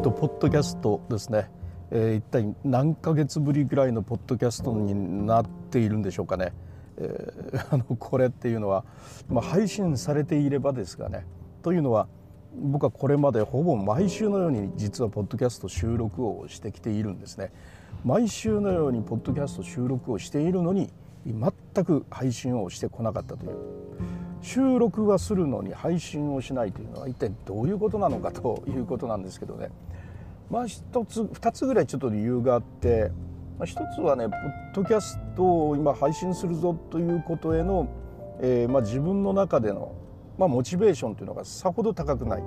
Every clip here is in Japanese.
とポッドキャストですね、えー、一体何ヶ月ぶりぐらいのポッドキャストになっているんでしょうかね、えー、あのこれっていうのは、まあ、配信されていればですがね。というのは僕はこれまでほぼ毎週のように実はポッドキャスト収録をしてきているんですね。毎週のようにポッドキャスト収録をしているのに全く配信をしてこなかったという。収録はするのに配信をしないというのは一体どういうことなのかということなんですけどね。まあ一つ二つぐらいちょっと理由があって、まあ、一つはねポッドキャストを今配信するぞということへの、えー、まあ自分の中での、まあ、モチベーションというのがさほど高くない。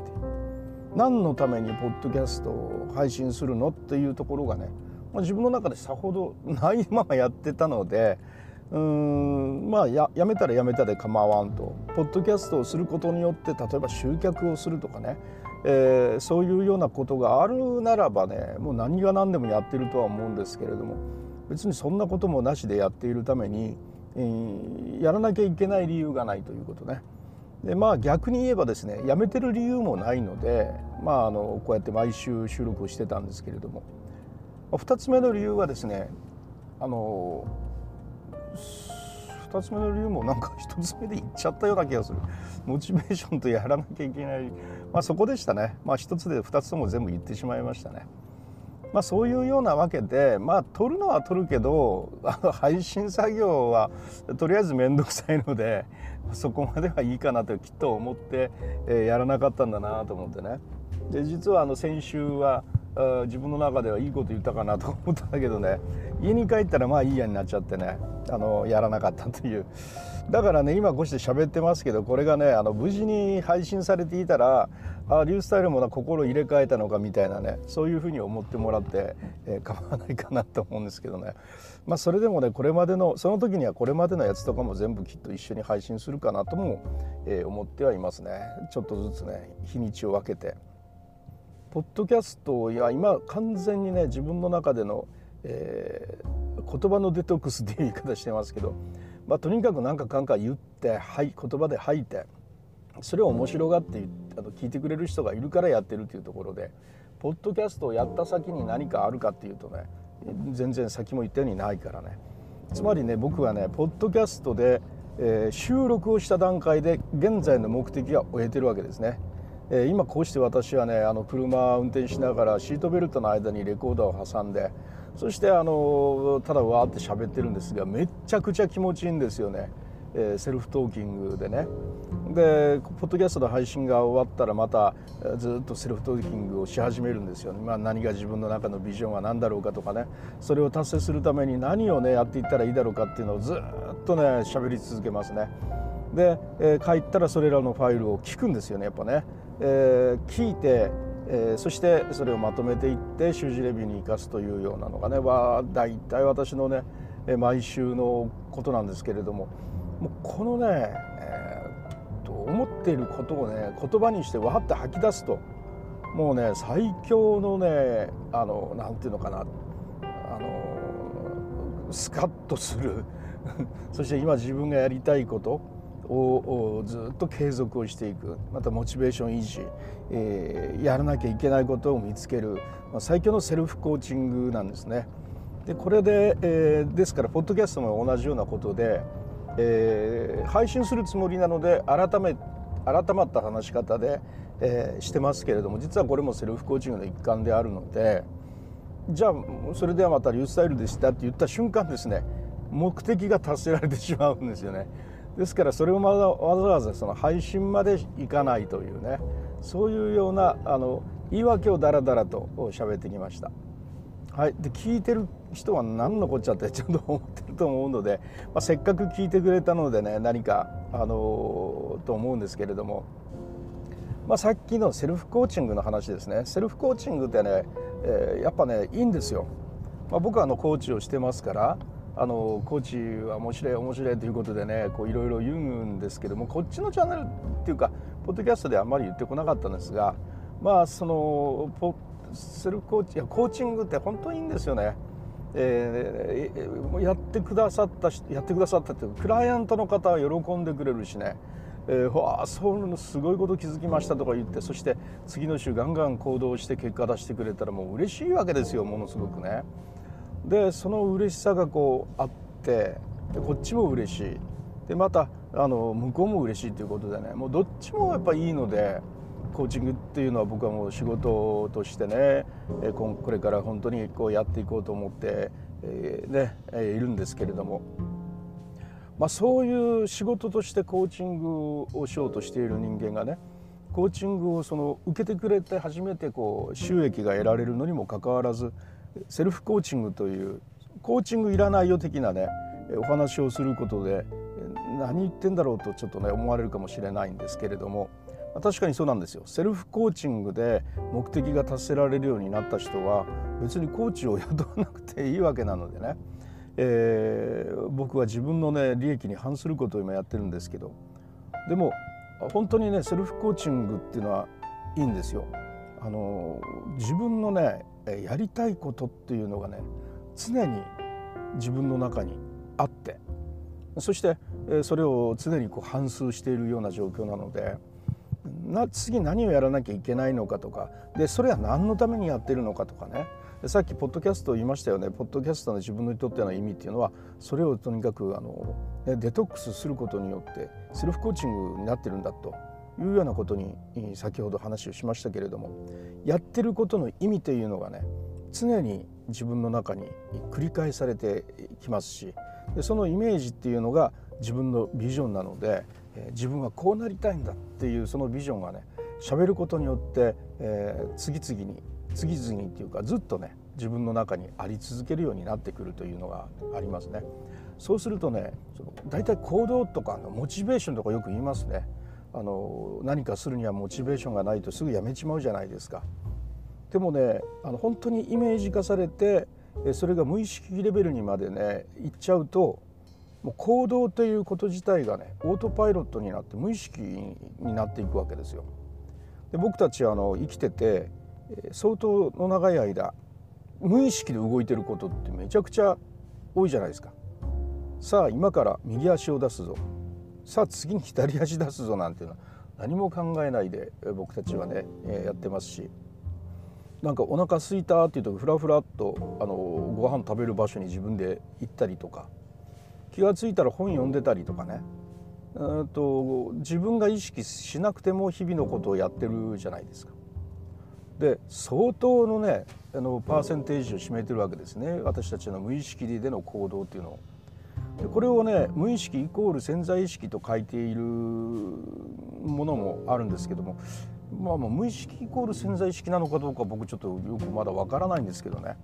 何のためにポッドキャストを配信するのっていうところがね、まあ、自分の中でさほどないままやってたのでうんまあややめたらやめたで構わんと。ポッドキャストをすることによって例えば集客をするとかね、えー、そういうようなことがあるならばねもう何が何でもやってるとは思うんですけれども別にそんなこともなしでやっているために、えー、やらなきゃいけない理由がないということね。でまあ逆に言えばですねやめてる理由もないので、まあ、あのこうやって毎週収録をしてたんですけれども2つ目の理由はですねあの2つ目の理由もなんか1つ目で言っちゃったような気がするモチベーションとやらなきゃいけないまあそこでしたね。まあ1つで2つとも全部言ってしまいましたね。まあそういうようなわけでまあ撮るのは撮るけど配信作業はとりあえず面倒くさいのでそこまではいいかなときっと思って、えやらなかったんだなと思ってね。で実はあの先週は自分の中ではいいこと言ったかなと思ったんだけどね。家に帰ったらまあいいやになっちゃってね。あのやらなかったという。だからね今こうして喋ってますけどこれがねあの無事に配信されていたらあリュースタイルもな心入れ替えたのかみたいなねそういうふうに思ってもらって、えー、構わないかなと思うんですけどねまあそれでもねこれまでのその時にはこれまでのやつとかも全部きっと一緒に配信するかなとも、えー、思ってはいますねちょっとずつね日にちを分けて。ポッドキャストや今完全にね自分の中での、えー、言葉のデトックスっていう言い方してますけど、まあ、とにかく何かかんか言って、はい、言葉で吐いてそれを面白がってあの聞いてくれる人がいるからやってるっていうところでポッドキャストをやった先に何かあるかっていうとね全然先も言ったようにないからねつまりね僕はねポッドキャストで、えー、収録をした段階で現在の目的は終えてるわけですね。え今こうして私はねあの車運転しながらシートベルトの間にレコーダーを挟んでそしてあのただわーって喋ってるんですがめっちゃくちゃ気持ちいいんですよね、えセルフトーキングでね。でポッドキャストの配信が終わったらまたずっとセルフトーキングをし始めるんですよね、まあ、何が自分の中のビジョンは何だろうかとかね。それを達成するために何をねやっていったらいいだろうかっていうのをずっとね喋り続けますね。で、えー、帰ったらそれらのファイルを聞くんですよねやっぱね。えー、聞いて、えー、そしてそれをまとめていって習字レビューに生かすというようなのがねは大体私のね毎週のことなんですけれどももうこのね、えー、と思っていることをね言葉にしてわって吐き出すともうね最強のねあのなんていうのかなあのスカッとする。そして今自分がやりたいことをずっと継続をしていくまたモチベーション維持、えー、やらなきゃいけないことを見つける、まあ、最強のセルフコーチングなんですね。でこれで、えー、ですからポッドキャストも同じようなことで、えー、配信するつもりなので改め改まった話し方で、えー、してますけれども実はこれもセルフコーチングの一環であるのでじゃあそれではまたリュースタイルでしたって言った瞬間ですね目的が達せられてしまうんですよね。ですからそれをわざわざその配信までいかないというねそういうようなあの言い訳をだらだらと喋ってきました。はい、で聞いてる人は何のこっちゃってちょっと思ってると思うので、まあ、せっかく聞いてくれたのでね何かあのと思うんですけれども、まあ、さっきのセルフコーチングの話ですねセルフコーチングってね、えー、やっぱねいいんですよ。まあ、僕はあのコーチをしてますからあのコーチは面白い面白いということでねいろいろ言うんですけどもこっちのチャンネルっていうかポッドキャストであんまり言ってこなかったんですがまあそのポセルコーチやコーチングって本当にいいんですよね。えー、やってくださったやってくださったっていうクライアントの方は喜んでくれるしね、えー、わあそういうのすごいこと気づきましたとか言ってそして次の週ガンガン行動して結果出してくれたらもう嬉しいわけですよものすごくね。でその嬉しさがこうあってでこっちも嬉しいでまたあの向こうも嬉しいということでねもうどっちもやっぱいいのでコーチングっていうのは僕はもう仕事としてねこれから本当にこうやっていこうと思って、えね、いるんですけれども。まあ、そういう仕事としてコーチングをしようとしている人間がねコーチングをその受けてくれて初めてこう収益が得られるのにもかかわらずセルフコーチングというコーチングいらないよ的なねお話をすることで何言ってんだろうとちょっとね思われるかもしれないんですけれども確かにそうなんですよセルフコーチングで目的が達せられるようになった人は別にコーチを雇わなくていいわけなのでね、えー、僕は自分のね利益に反することを今やってるんですけどでも本当にねセルフコーチングっていうのはいいんですよ。あの自分のねやりたいことっていうのがね常に自分の中にあってそしてそれを常にこう反芻しているような状況なのでな次何をやらなきゃいけないのかとかでそれは何のためにやってるのかとかねさっきポッドキャスト言いましたよね。ポッドキャストの自分にとっての意味っていうのはそれをとにかくあのデトックスすることによってセルフコーチングになってるんだと。いうようなことに先ほど話をしましたけれどもやってることの意味というのがね常に自分の中に繰り返されてきますしでそのイメージっていうのが自分のビジョンなので、えー、自分はこうなりたいんだっていうそのビジョンがね喋ることによって、えー、次々に次々にっていうかずっとね自分の中にあり続けるようになってくるというのがありますね。そうするとねその大体行動とかのモチベーションとかよく言いますね。あの何かするにはモチベーションがないとすぐやめちまうじゃないですか。でもねあの本当にイメージ化されてそれが無意識レベルにまでねいっちゃうともう行動ということ自体がねオートパイロットになって無意識になっていくわけですよ。で僕たちあの生きてて相当の長い間無意識で動いてることってめちゃくちゃ多いじゃないですか。さあ今から右足を出すぞさあ次に左足出すぞなんていうの。は何も考えないで僕たちはねやってますし。なんかお腹すいたっていうとふらふらっとあのご飯食べる場所に自分で行ったりとか。気が付いたら本読んでたりとかね。と自分が意識しなくても日々のことをやってるじゃないですか。で相当のねあのパーセンテージを占めてるわけですね。私たちの無意識での行動っていうのを。でこれをね無意識イコール潜在意識と書いているものもあるんですけどもまあ、まあ無意識イコール潜在意識なのかどうか僕ちょっとよくまだわからないんですけどね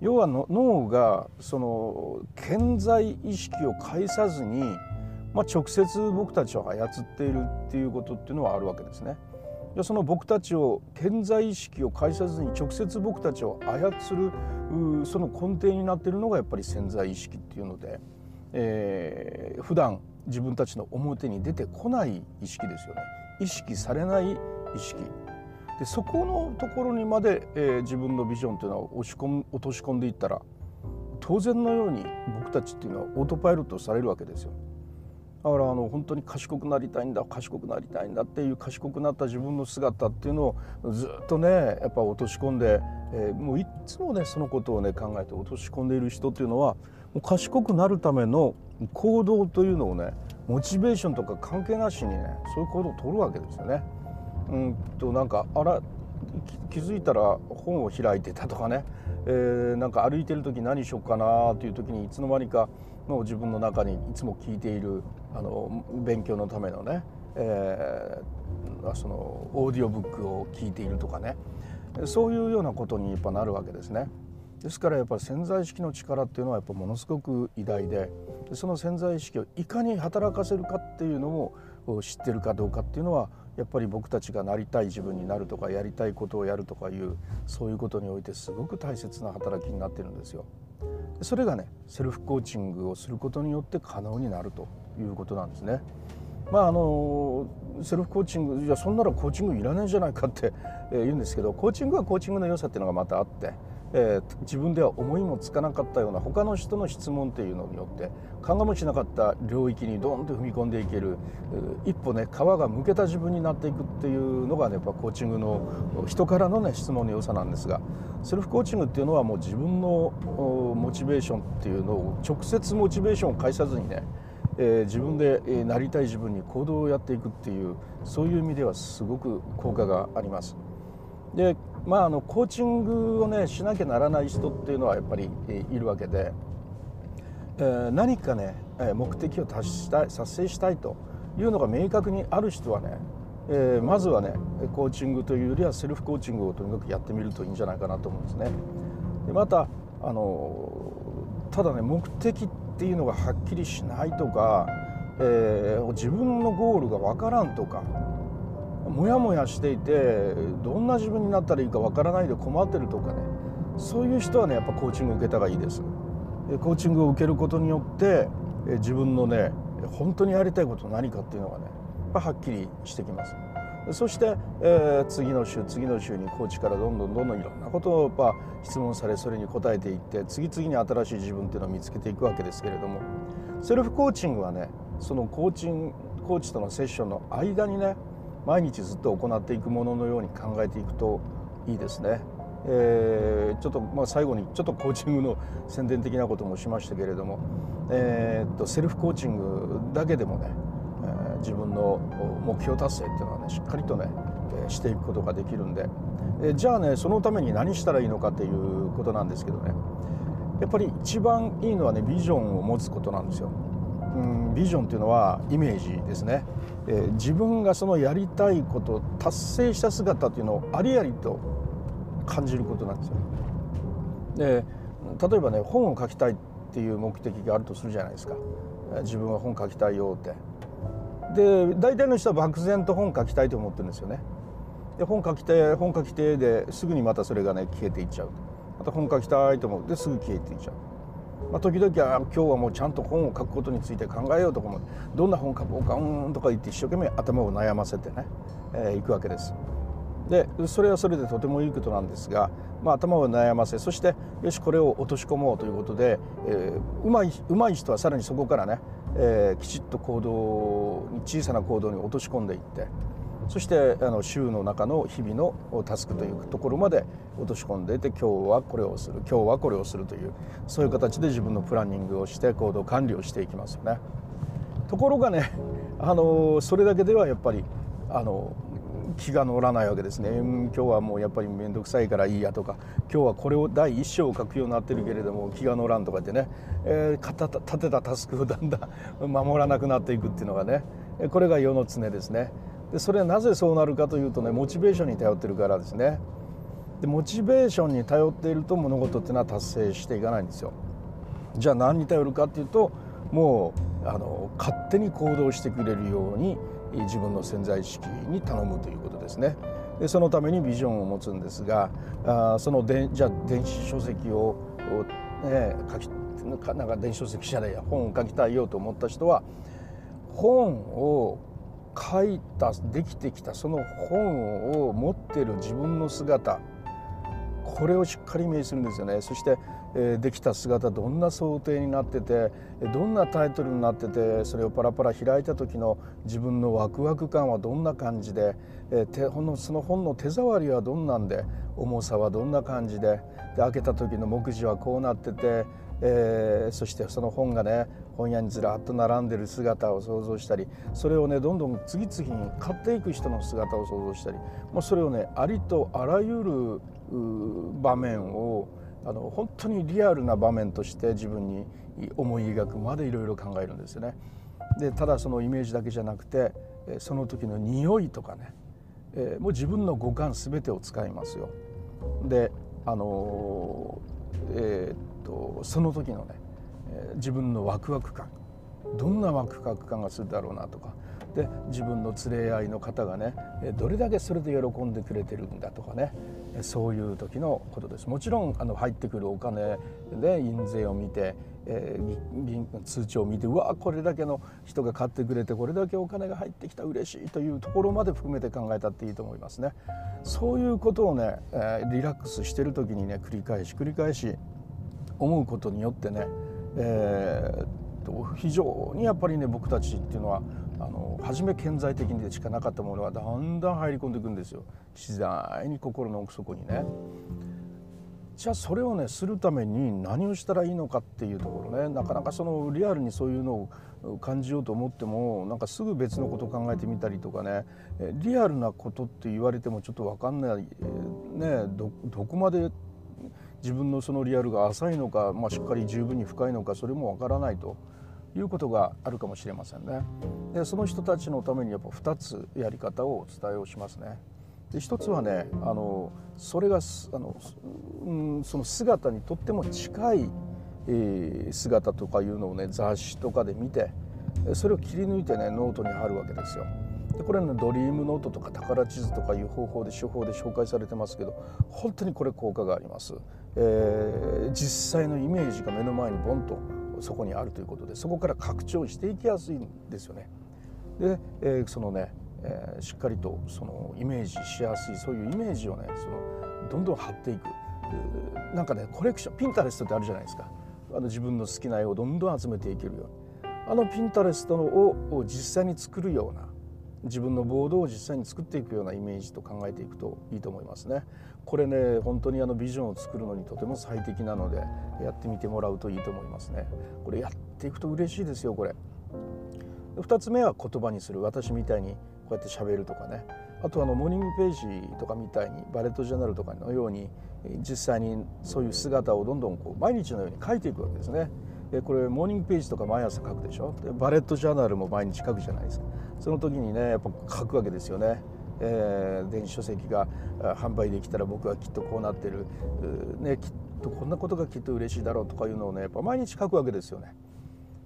要はの脳がその潜在意識を介さずに、まあ、直接僕たちを操っているっていうことっていうのはあるわけですね。でその僕たちを潜在意識を介さずに直接僕たちを操るその根底になっているのがやっぱり潜在意識っていうので、えー、普段自分たちの表に出てこない意識ですよね意識されない意識でそこのところにまで、えー、自分のビジョンというのは押し込む落とし込んでいったら当然のように僕たちっていうのはオートパイロットされるわけですよ。だからあの本当に賢くなりたいんだ賢くなりたいんだっていう賢くなった自分の姿っていうのをずっとねやっぱ落とし込んで、えー、もういつもねそのことをね考えて落とし込んでいる人っていうのはもう賢くなるための行動というのをねモチベーションとか関係なしにねそういう行動を取るわけですよね。うんとなんかあら気づいたら本を開いてたとかね、えー、なんか歩いてる時何しようかなという時にいつの間にかの自分の中にいつも聞いているあの勉強のためのね、えー、そのオーディオブックを聞いているとかねそういうようなことにやっぱなるわけですね。ですからやっぱり潜在意識の力っていうのはやっぱものすごく偉大でその潜在意識をいかに働かせるかっていうのを知ってるかどうかっていうのはやっぱり僕たちがなりたい自分になるとかやりたいことをやるとかいうそういうことにおいてすごく大切な働きになってるんですよ。それがねセルフコーチングをすることによって可能になるということなんですね。まああのセルフコーチングいやそんならコーチングいらないじゃないかって言うんですけどコーチングはコーチングの良さっていうのがまたあってえー、自分では思いもつかなかったような他の人の質問っていうのによって考えもしなかった領域にドーンと踏み込んでいける一歩ね皮がむけた自分になっていくっていうのが、ね、やっぱコーチングの人からのね質問の良さなんですがセルフコーチングっていうのはもう自分のモチベーションっていうのを直接モチベーションを介さずにねえ、自分でえなりたい自分に行動をやっていくっていうそういう意味ではすごく効果があります。でまああのコーチングをねしなきゃならない人っていうのはやっぱり、いるわけで、え、何かね目的を達したい達成したいというのが明確にある人はね、え、まずはねコーチングというよりはセルフコーチングをとにかくやってみるといいんじゃないかなと思うんですね。でまたあのただね目的っていうのがはっきりしないとか、えー、自分のゴールがわからんとかモヤモヤしていてどんな自分になったらいいかわからないで困ってるとかねそういう人はねやっぱコーチングを受けた方がいいです。コーチングを受けることによって自分のね本当にやりたいこと何かっていうのがねやっぱはっきりしてきます。そして、えー、次の週次の週にコーチからどんどんどんどんいろんなことをやっぱ質問されそれに答えていって次々に新しい自分っていうのを見つけていくわけですけれどもセルフコーチングはねそのコーチンコーチとのセッションの間にね毎日ずっと行っていくもののように考えていくといいですね。えー、ちょっとまあ最後にちょっとコーチングの宣伝的なこともしましたけれども、えー、っとセルフコーチングだけでもね自分の目標達成っていうのはねしっかりとねしていくことができるんで。じゃあねそのために何したらいいのかっていうことなんですけどね。やっぱり一番いいのはねビジョンを持つことなんですよ。うんビジョンっていうのはイメージですね、えー、自分がそのやりたいこと達成した姿っていうのをありありと感じることなんですよ。で例えばね本を書きたいっていう目的があるとするじゃないですか。自分は本書きたいよって。で大体の人は漠然と本書きたいと思ってるんですよね。で本書きて本書きてですぐにまたそれがね消えていっちゃう。また本書きたいと思ってすぐ消えていっちゃう。まあ、時々は今日はもうちゃんと本を書くことについて考えようとかもどんな本書こうかうんとか言って一生懸命頭を悩ませてね、えー、いくわけです。でそれはそれでとてもいいことなんですが、まあ、頭を悩ませそしてよしこれを落とし込もうということで、えー、うまいうまい人はさらにそこからね、えー、きちっと行動に小さな行動に落とし込んでいってそしてあの週の中の日々のタスクというところまで落とし込んでいて今日はこれをする今日はこれをするというそういう形で自分のプランニングをして行動管理をしていきますよね。ところがねあのそれだけではやっぱりあの気が乗らないわけですね、うん、今日はもうやっぱり面倒くさいからいいやとか。今日はこれを第一章を書くようになってるけれども気が乗らんとかってね、えー、立てたタスクをだんだん 守らなくなっていくっていうのがね。これが世の常ですね。でそれはなぜそうなるかというとねモチベーションに頼ってるからですね。でモチベーションに頼っていると物事っていうのは達成していかないんですよ。じゃあ何に頼るかっていうともうあの勝手に行動してくれるように自分の潜在意識に頼むということですね。でそのためにビジョンを持つんですがあそのでじゃあ電子書籍を、ね、書きなんか電子書籍じゃないや本を書きたいよと思った人は本を書いたできてきたその本を持ってる自分の姿これをしっかりイメージするんですよねそしてできた姿どんな想定になっててどんなタイトルになっててそれをパラパラ開いた時の自分のワクワク感はどんな感じで、その本の手触りはどんなんで重さはどんな感じでで開けた時の目次はこうなってて、えー、そしてその本がね本屋にずらっと並んでる姿を想像したりそれをねどんどん次々に買っていく人の姿を想像したりもうそれをねありとあらゆる場面をあの本当にリアルな場面として自分に思い描くまでいろいろ考えるんですよね。でただそのイメージだけじゃなくてその時の匂いとかね、えー、もう自分の五感全てを使いますよ。であのえー、っとその時のね自分のワクワク感どんなワクワク感がするだろうなとかで自分の連れ合いの方がねどれだけそれで喜んでくれてるんだとかねそういう時のことですもちろんあの入ってくるお金で印税を見てえー、通帳を見てうわこれだけの人が買ってくれてこれだけお金が入ってきた嬉しいというところまで含めて考えたっていいと思いますね。そういうことをね、えー、リラックスしてる時にね繰り返し繰り返し思うことによってね、えー、非常にやっぱりね僕たちっていうのはあの初め顕在的にしかなかったものがだんだん入り込んでいくんですよ。自在に心の奥底にね。じゃあそれをねするために何をしたらいいのかっていうところね。なかなかそのリアルにそういうのを感じようと思ってもなんかすぐ別のことを考えてみたりとかね。リアルなことって言われてもちょっと分かんない。ねどこまで自分のそのリアルが浅いのか、まあ、しっかり十分に深いのかそれも分からないと。いうことがあるかもしれませんね。でその人たちのためにやっぱ2つやり方をお伝えをしますね。で一つはねあのそれがあの、うん、その姿にとっても近い、えー、姿とかいうのをね雑誌とかで見てそれを切り抜いてねノートに貼るわけですよ。でこれねドリームノートとか宝地図とかいう方法で手法で紹介されてますけど本当にこれ効果があります。えー、実際のイメージが目の前にボンとそこにあるということでそこから拡張していきやすいんですよね。で、えー、そのねえー、しっかりとそのイメージしやすいそういうイメージをねそのどんどん貼っていく。なんかねコレクションピンタレストってあるじゃないですか。あの自分の好きな絵をどんどん集めていけるように。あのピンタレストを実際に作るような自分のボードを実際に作っていくようなイメージと考えていくといいと思いますね。これね本当にあのビジョンを作るのにとても最適なのでやってみてもらうといいと思いますね。これやっていくと嬉しいですよこれ。2つ目は言葉にする私みたいにこうやって喋るとかねあとあのモーニングページとかみたいにバレットジャーナルとかのように実際にそういう姿をどんどんこう毎日のように書いていくわけですね。でこれモーニングページとか毎朝書くでしょでバレットジャーナルも毎日書くじゃないですかその時にねやっぱ書くわけですよね。えー、電子書籍が販売できたら僕はきっとこうなってる、ね、きっとこんなことがきっと嬉しいだろうとかいうのをねやっぱ毎日書くわけですよね。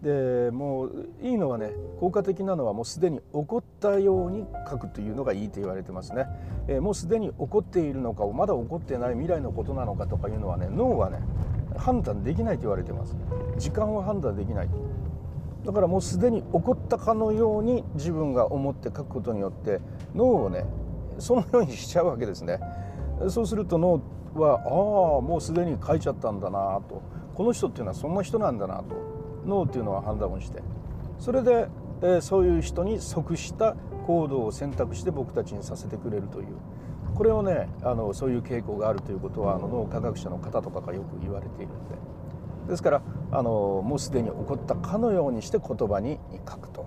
でもういいのはね効果的なのはもうすでに起こったように書くというのがいいと言われてますね、えー、もうすでに起こっているのかまだ起こってない未来のことなのかとかいうのはね脳はね判断できないと言われてます時間は判断できないだからもうすでに起こったかのように自分が思って書くことによって脳をねそのようにしちゃうわけですね。そうすると脳はああもうすでに書いちゃったんだなと。この人っていうのはそんな人なんだなと。ノーっていうのは判断をして。それで、えー、そういう人に即した行動を選択して僕たちにさせてくれるという。これをねあのそういう傾向があるということはあの脳科学者の方とかがよく言われているので。ですからあのもうすでに起こったかのようにして言葉に書くと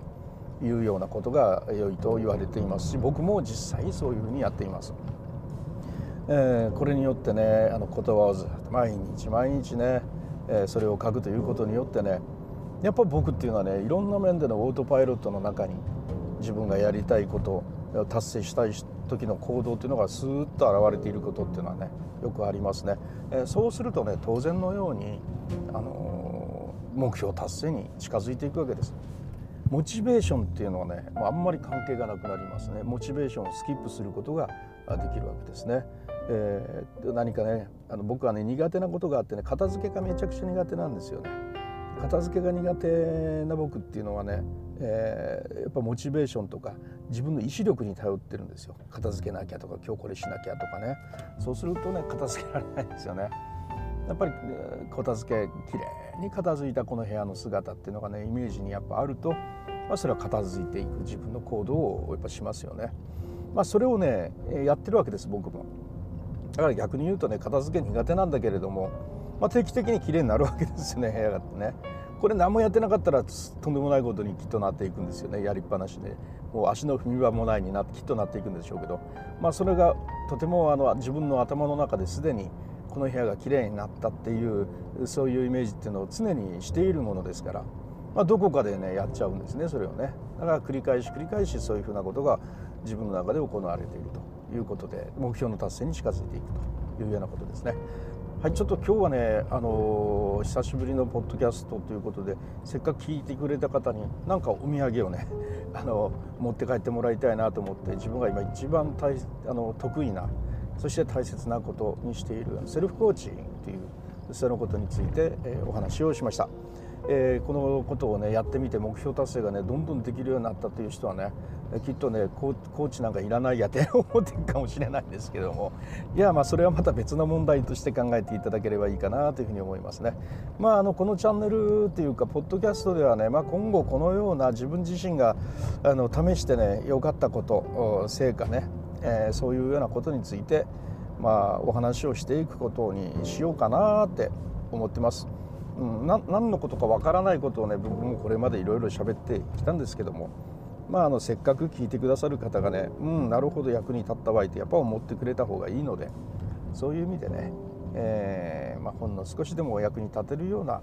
いうようなことが良いと言われていますし僕も実際そういうふうにやっています。えー、これによってねあの言葉をずっと毎日毎日ね、えー、それを書くということによってねやっぱ僕っていうのはねいろんな面でのオートパイロットの中に自分がやりたいこと達成したい時の行動っていうのがスーッと現れていることっていうのはねよくありますね、えー、そうするとね当然のように、あのー、目標達成に近づいていくわけです。モチベーションっていうのはねあんまり関係がなくなりますね。モチベーションをスキップすることができるわけですね、えー、何かねあの僕はね苦手なことがあってね片付けがめちゃくちゃ苦手なんですよね。片付けが苦手な僕っていうのはね、えー、やっぱモチベーションとか自分の意志力に頼ってるんですよ片付けなきゃとか今日これしなきゃとかねそうするとね片付けられないんですよねやっぱり片付けきれいに片付いたこの部屋の姿っていうのがねイメージにやっぱあると、まあ、それは片付いていく自分の行動をやっぱしますよね。まあ、それをねやってるわけです僕も。だから逆に言うとね片付け苦手なんだけれどもまあ、定期的に綺麗になるわけですよね部屋がね。これ何もやってなかったらとんでもないことにきっとなっていくんですよねやりっぱなしで。もう足の踏み場もないになってきっとなっていくんでしょうけど、まあ、それがとてもあの自分の頭の中ですでにこの部屋が綺麗になったっていうそういうイメージっていうのを常にしているものですから、まあ、どこかでねやっちゃうんですねそれをね。だから繰り返し繰り返しそういうふうなことが自分の中で行われているということで目標の達成に近づいていくというようなことですね。はい、ちょっと今日はね、あのー、久しぶりのポッドキャストということでせっかく聞いてくれた方に何かお土産をね、あのー、持って帰ってもらいたいなと思って自分が今一番大あの得意なそして大切なことにしているセルフコーチングというそのことについて、えー、お話をしました。えー、このことをねやってみて目標達成がねどんどんできるようになったという人はねきっとねコーチなんかいらないやって思ってるかもしれないんですけどもいやまあそれはまた別の問題として考えていただければいいかなというふうに思いますね。まああのこのチャンネルというかポッドキャストではね、まあ、今後このような自分自身があの試してね良かったこと成果ね、えー、そういうようなことについてまあお話をしていくことにしようかなって思ってます。うん、何のことかわからないことをね僕もこれまでいろいろ喋ってきたんですけども、まあ、あのせっかく聞いてくださる方がねうんなるほど役に立ったわいってやっぱ思ってくれた方がいいのでそういう意味でね、えーまあ、ほんの少しでもお役に立てるような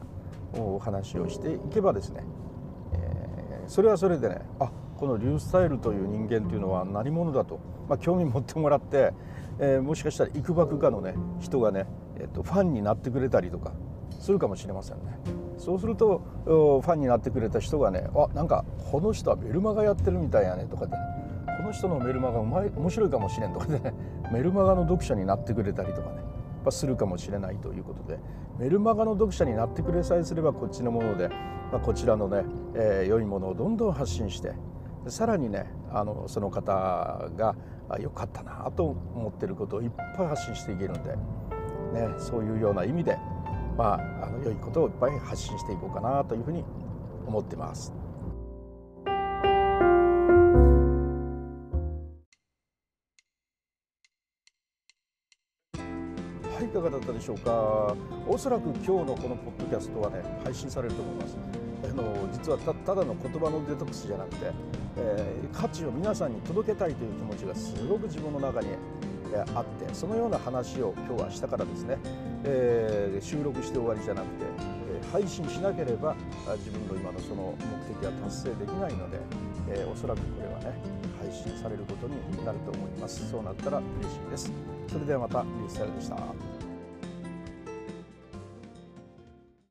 お話をしていけばですね、えー、それはそれでねあこのリュースタイルという人間というのは何者だと、まあ、興味持ってもらって、えー、もしかしたらいくばくかのね人がね、えー、とファンになってくれたりとかするかもしれませんね。そうするとファンになってくれた人がねあなんかこの人はメルマガやってるみたいやねとかで、ね、この人のメルマガうまい面白いかもしれんとかでねメルマガの読者になってくれたりとかねするかもしれないということでメルマガの読者になってくれさえすればこっちのもので、まあ、こちらのね、えー、良いものをどんどん発信してさらにねあのその方が良かったなと思ってることをいっぱい発信していけるんで、ね、そういうような意味でまあ、あの良いことをいっぱい発信していこうかなというふうに思ってます。はい、いかがだったでしょうか？おそらく今日のこのポッドキャストはね、配信されると思います。あの実はたただの言葉のデトックスじゃなくて、えー、価値を皆さんに届けたいという気持ちがすごく自分の中にあってそのような話を今日はしたからですね、えー、収録して終わりじゃなくて、え、配信しなければ自分の今のその目的は達成できないので、えー、おそらくこれはね配信されることになると思います。そうなったら嬉しいです。それではまたリュースタイルでした。